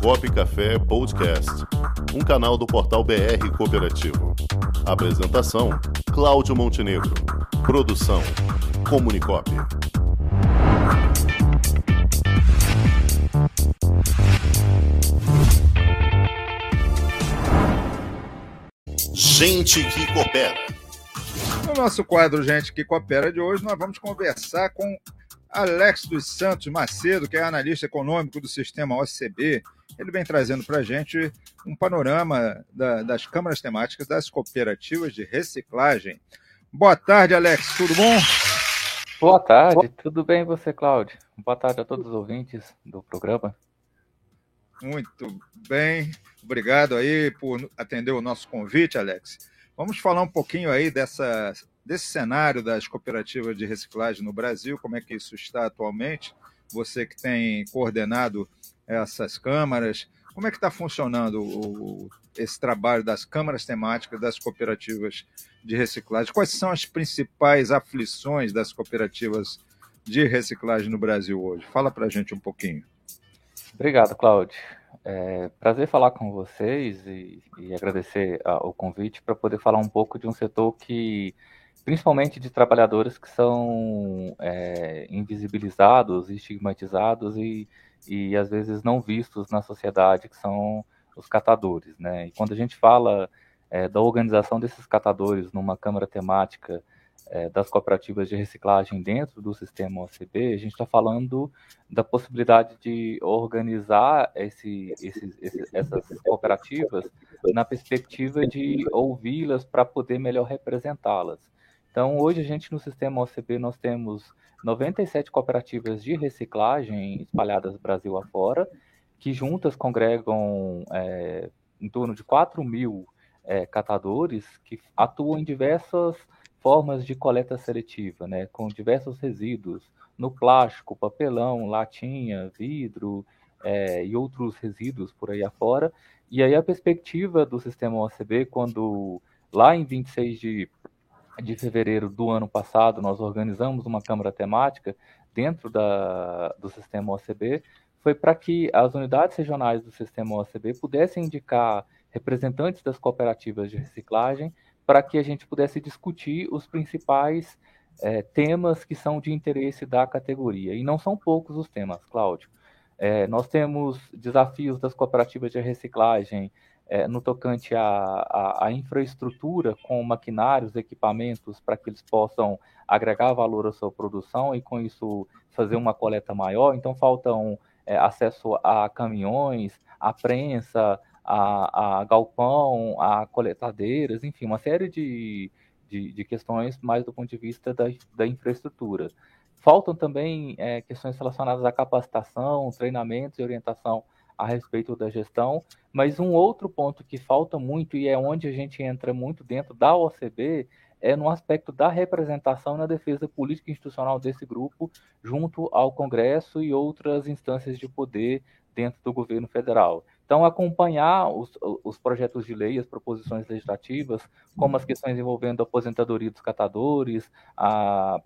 Comunicop Café Podcast, um canal do portal BR Cooperativo. Apresentação: Cláudio Montenegro. Produção: Comunicop. Gente que coopera. No nosso quadro Gente que Coopera de hoje, nós vamos conversar com Alex dos Santos Macedo, que é analista econômico do sistema OCB. Ele vem trazendo para a gente um panorama da, das câmaras temáticas das cooperativas de reciclagem. Boa tarde, Alex, tudo bom? Boa tarde, tudo bem você, Cláudio? Boa tarde a todos os ouvintes do programa. Muito bem, obrigado aí por atender o nosso convite, Alex. Vamos falar um pouquinho aí dessa desse cenário das cooperativas de reciclagem no Brasil, como é que isso está atualmente? Você que tem coordenado essas câmaras, como é que está funcionando o, esse trabalho das câmaras temáticas das cooperativas de reciclagem? Quais são as principais aflições das cooperativas de reciclagem no Brasil hoje? Fala para a gente um pouquinho. Obrigado, Cláudio. É, prazer falar com vocês e, e agradecer a, o convite para poder falar um pouco de um setor que principalmente de trabalhadores que são é, invisibilizados, estigmatizados e, e às vezes não vistos na sociedade, que são os catadores, né? E quando a gente fala é, da organização desses catadores numa câmara temática é, das cooperativas de reciclagem dentro do sistema OCB, a gente está falando da possibilidade de organizar esse, esse, esse, essas cooperativas na perspectiva de ouvi-las para poder melhor representá-las. Então, hoje a gente no sistema OCB nós temos 97 cooperativas de reciclagem espalhadas Brasil afora, que juntas congregam é, em torno de 4 mil é, catadores que atuam em diversas formas de coleta seletiva, né, com diversos resíduos no plástico, papelão, latinha, vidro é, e outros resíduos por aí afora. E aí a perspectiva do sistema OCB, quando lá em 26 de de fevereiro do ano passado, nós organizamos uma câmara temática dentro da, do sistema OCB, foi para que as unidades regionais do sistema OCB pudessem indicar representantes das cooperativas de reciclagem para que a gente pudesse discutir os principais é, temas que são de interesse da categoria. E não são poucos os temas, Cláudio. É, nós temos desafios das cooperativas de reciclagem é, no tocante à, infraestrutura com maquinários, equipamentos, para que eles possam agregar valor à sua produção e, com isso, fazer uma coleta maior. Então, faltam é, acesso a caminhões, a prensa, a, a, galpão, a coletadeiras, enfim, uma série de, de, de questões mais do ponto de vista da, da infraestrutura. Faltam também é, questões relacionadas à capacitação, treinamentos e orientação a respeito da gestão, mas um outro ponto que falta muito e é onde a gente entra muito dentro da OCB é no aspecto da representação na defesa política e institucional desse grupo junto ao Congresso e outras instâncias de poder dentro do governo federal. Então, acompanhar os, os projetos de lei, as proposições legislativas, como as questões envolvendo a aposentadoria dos catadores, a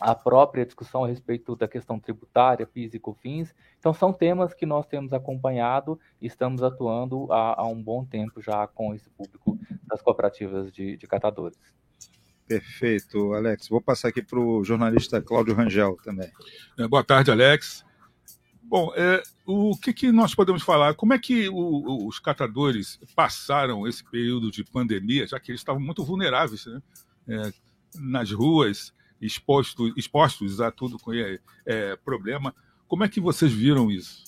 a própria discussão a respeito da questão tributária, PIS e COFINS. Então, são temas que nós temos acompanhado e estamos atuando há, há um bom tempo já com esse público das cooperativas de, de catadores. Perfeito, Alex. Vou passar aqui para o jornalista Cláudio Rangel também. É, boa tarde, Alex. Bom, é, o que, que, nós podemos falar? Como é que o, os catadores passaram esse período de pandemia, já que eles estavam muito vulneráveis né? é, nas ruas, exposto, expostos a tudo com é, é, problema. Como é que vocês viram isso?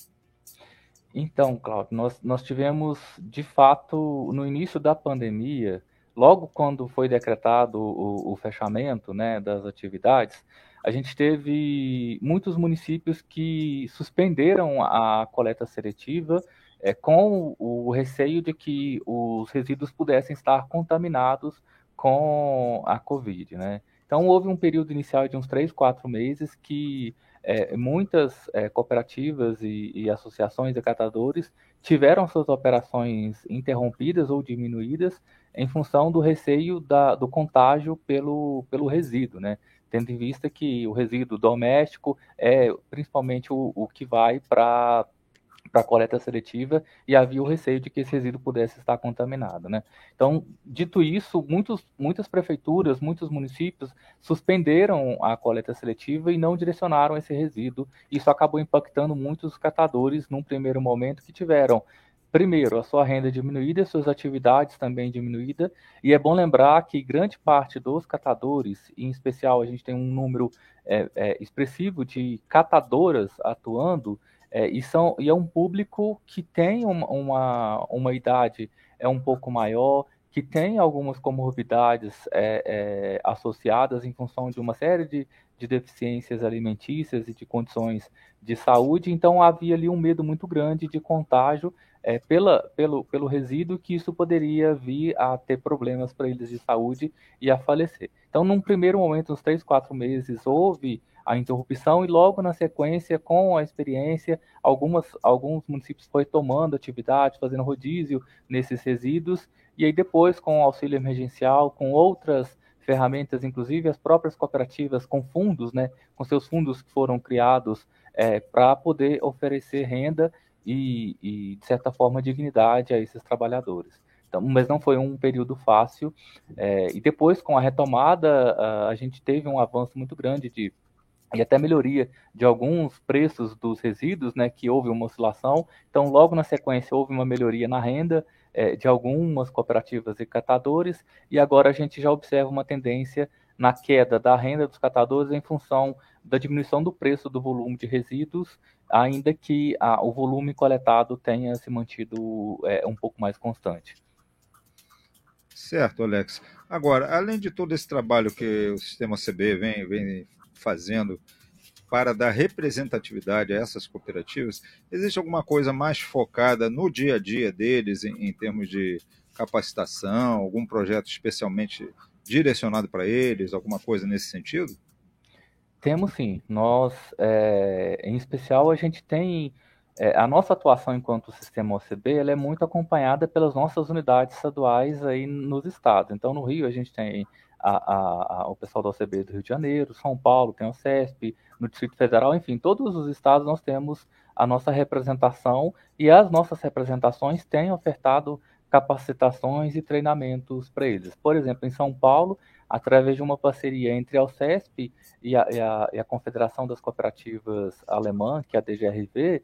Então, Cláudio, nós, nós tivemos, de fato, no início da pandemia, logo quando foi decretado o, o fechamento né, das atividades, a gente teve muitos municípios que suspenderam a coleta seletiva é, com o receio de que os resíduos pudessem estar contaminados com a Covid, né? Então, houve um período inicial de uns três, quatro meses que é, muitas é, cooperativas e, e, associações de catadores tiveram suas operações interrompidas ou diminuídas em função do receio da, do contágio pelo, pelo resíduo, né? Tendo em vista que o resíduo doméstico é principalmente o, o que vai para para coleta seletiva e havia o receio de que esse resíduo pudesse estar contaminado. Né? Então, dito isso, muitos, muitas prefeituras, muitos municípios suspenderam a coleta seletiva e não direcionaram esse resíduo. Isso acabou impactando muitos catadores num primeiro momento que tiveram primeiro, a sua renda diminuída, suas atividades também diminuída, e é bom lembrar que grande parte dos catadores, em especial a gente tem um número é, é, expressivo de catadoras atuando, é, e, são, e é um público que tem uma, uma, uma idade é um pouco maior, que tem algumas comorbidades é, é, associadas em função de uma série de, de deficiências alimentícias e de condições de saúde, então havia ali um medo muito grande de contágio é, pela, pelo, pelo resíduo que isso poderia vir a ter problemas para eles de saúde e a falecer. Então, num primeiro momento, uns três, quatro meses, houve a interrupção e logo na sequência, com a experiência, algumas, alguns municípios foi tomando atividade, fazendo rodízio nesses resíduos, e aí depois, com o auxílio emergencial, com outras ferramentas, inclusive as próprias cooperativas com fundos, né, com seus fundos que foram criados é, para poder oferecer renda e, e, de certa forma, dignidade a esses trabalhadores. Então, mas não foi um período fácil. É, e depois, com a retomada, a, a gente teve um avanço muito grande de e até melhoria de alguns preços dos resíduos, né, que houve uma oscilação. Então, logo na sequência, houve uma melhoria na renda é, de algumas cooperativas e catadores, e agora a gente já observa uma tendência na queda da renda dos catadores em função da diminuição do preço do volume de resíduos, ainda que a, o volume coletado tenha se mantido é, um pouco mais constante. Certo, Alex. Agora, além de todo esse trabalho que o sistema CB vem, vem fazendo para dar representatividade a essas cooperativas, existe alguma coisa mais focada no dia a dia deles, em, em termos de capacitação, algum projeto especialmente direcionado para eles, alguma coisa nesse sentido? Temos sim. Nós, é, em especial, a gente tem é, a nossa atuação enquanto sistema OCB ela é muito acompanhada pelas nossas unidades estaduais aí nos estados. Então, no Rio, a gente tem a, a, a, o pessoal da OCB do Rio de Janeiro, São Paulo tem o CESP, no Distrito Federal, enfim, todos os estados nós temos a nossa representação e as nossas representações têm ofertado capacitações e treinamentos para eles. Por exemplo, em São Paulo, através de uma parceria entre a OCESP e a, e a, e a Confederação das Cooperativas Alemã, que é a DGRV,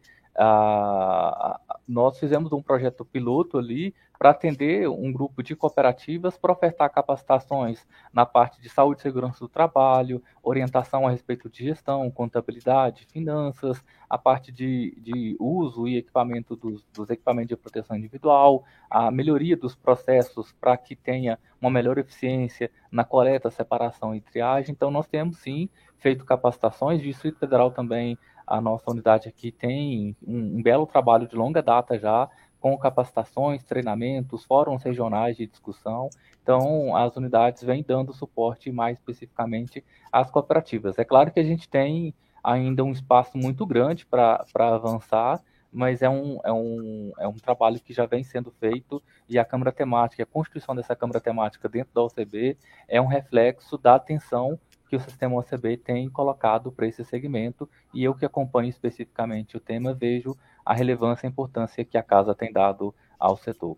nós fizemos um projeto piloto ali para atender um grupo de cooperativas para ofertar capacitações na parte de saúde e segurança do trabalho, orientação a respeito de gestão, contabilidade, finanças, a parte de, de uso e equipamento dos, dos equipamentos de proteção individual, a melhoria dos processos para que tenha uma melhor eficiência na coleta, separação e triagem. Então, nós temos sim feito capacitações, o Distrito Federal também a nossa unidade aqui tem um, um, belo trabalho de longa data já com capacitações, treinamentos, fóruns regionais de discussão. Então, as unidades vêm dando suporte mais especificamente às cooperativas. É claro que a gente tem ainda um espaço muito grande para avançar, mas é um, é, um, é um trabalho que já vem sendo feito e a Câmara Temática, a constituição dessa Câmara Temática dentro da OCB é um reflexo da atenção que o sistema OCB tem colocado para esse segmento e eu que acompanho especificamente o tema vejo a relevância e importância que a casa tem dado ao setor.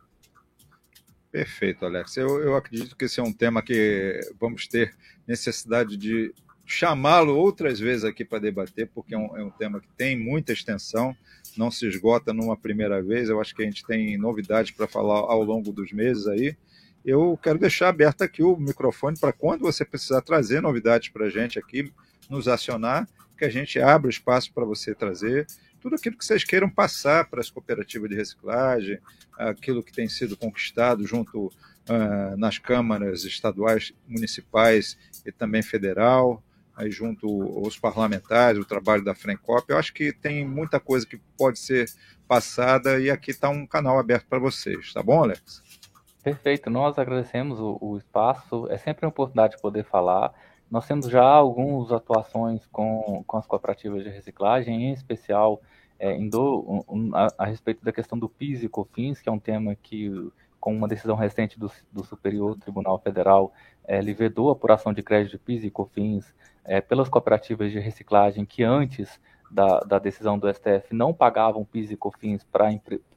Perfeito, Alex. Eu, eu acredito que esse é um tema que vamos ter necessidade de chamá-lo outras vezes aqui para debater, porque é um, é um, tema que tem muita extensão, não se esgota numa primeira vez. Eu acho que a gente tem novidades para falar ao longo dos meses aí. Eu quero deixar aberto aqui o microfone para quando você precisar trazer novidades para a gente aqui, nos acionar, que a gente abra espaço para você trazer tudo aquilo que vocês queiram passar para as cooperativas de reciclagem, aquilo que tem sido conquistado junto uh, nas câmaras estaduais, municipais e também federal, aí junto aos parlamentares, o trabalho da Frencop. Eu acho que tem muita coisa que pode ser passada e aqui está um canal aberto para vocês, tá bom, Alex? Perfeito, nós agradecemos o, o espaço, é sempre uma oportunidade de poder falar. Nós temos já algumas atuações com, com as cooperativas de reciclagem, em especial é, do, um, a, a, respeito da questão do PIS e COFINS, que é um tema que, com uma decisão recente do, do Superior Tribunal Federal, é, ele vedou a apuração de crédito de PIS e COFINS é, pelas cooperativas de reciclagem que antes da, da decisão do STF não pagavam PIS e COFINS pra,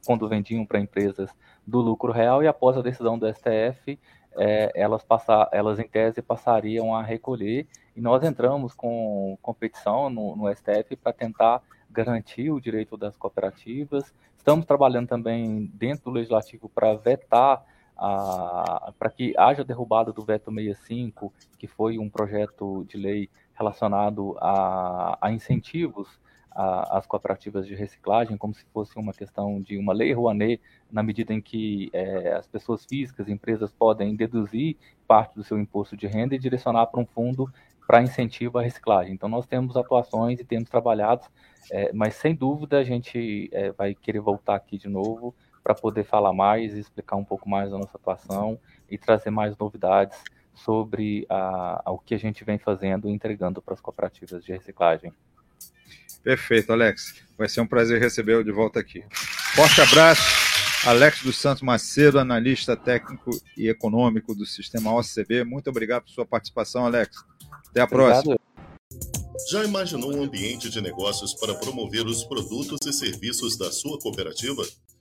quando vendiam para empresas do lucro real e após a decisão do STF é, elas, passar, elas em tese passariam a recolher e nós entramos com competição no, no STF para tentar garantir o direito das cooperativas. Estamos trabalhando também dentro do legislativo para vetar para que haja derrubada do veto 65, que foi um projeto de lei relacionado a, a incentivos às cooperativas de reciclagem, como se fosse uma questão de uma lei Rouanet, na medida em que é, as pessoas físicas, empresas podem deduzir parte do seu imposto de renda e direcionar para um fundo para incentivo à reciclagem. Então, nós temos atuações e temos trabalhado, é, mas sem dúvida a gente é, vai querer voltar aqui de novo para poder falar mais, explicar um pouco mais da nossa atuação e trazer mais novidades sobre a, a, o que a gente vem fazendo e entregando para as cooperativas de reciclagem. Perfeito, Alex. Vai ser um prazer recebê-lo de volta aqui. Forte abraço. Alex dos Santos Macedo, analista técnico e econômico do sistema OCB. Muito obrigado por sua participação, Alex. Até a obrigado. próxima. Já imaginou um ambiente de negócios para promover os produtos e serviços da sua cooperativa?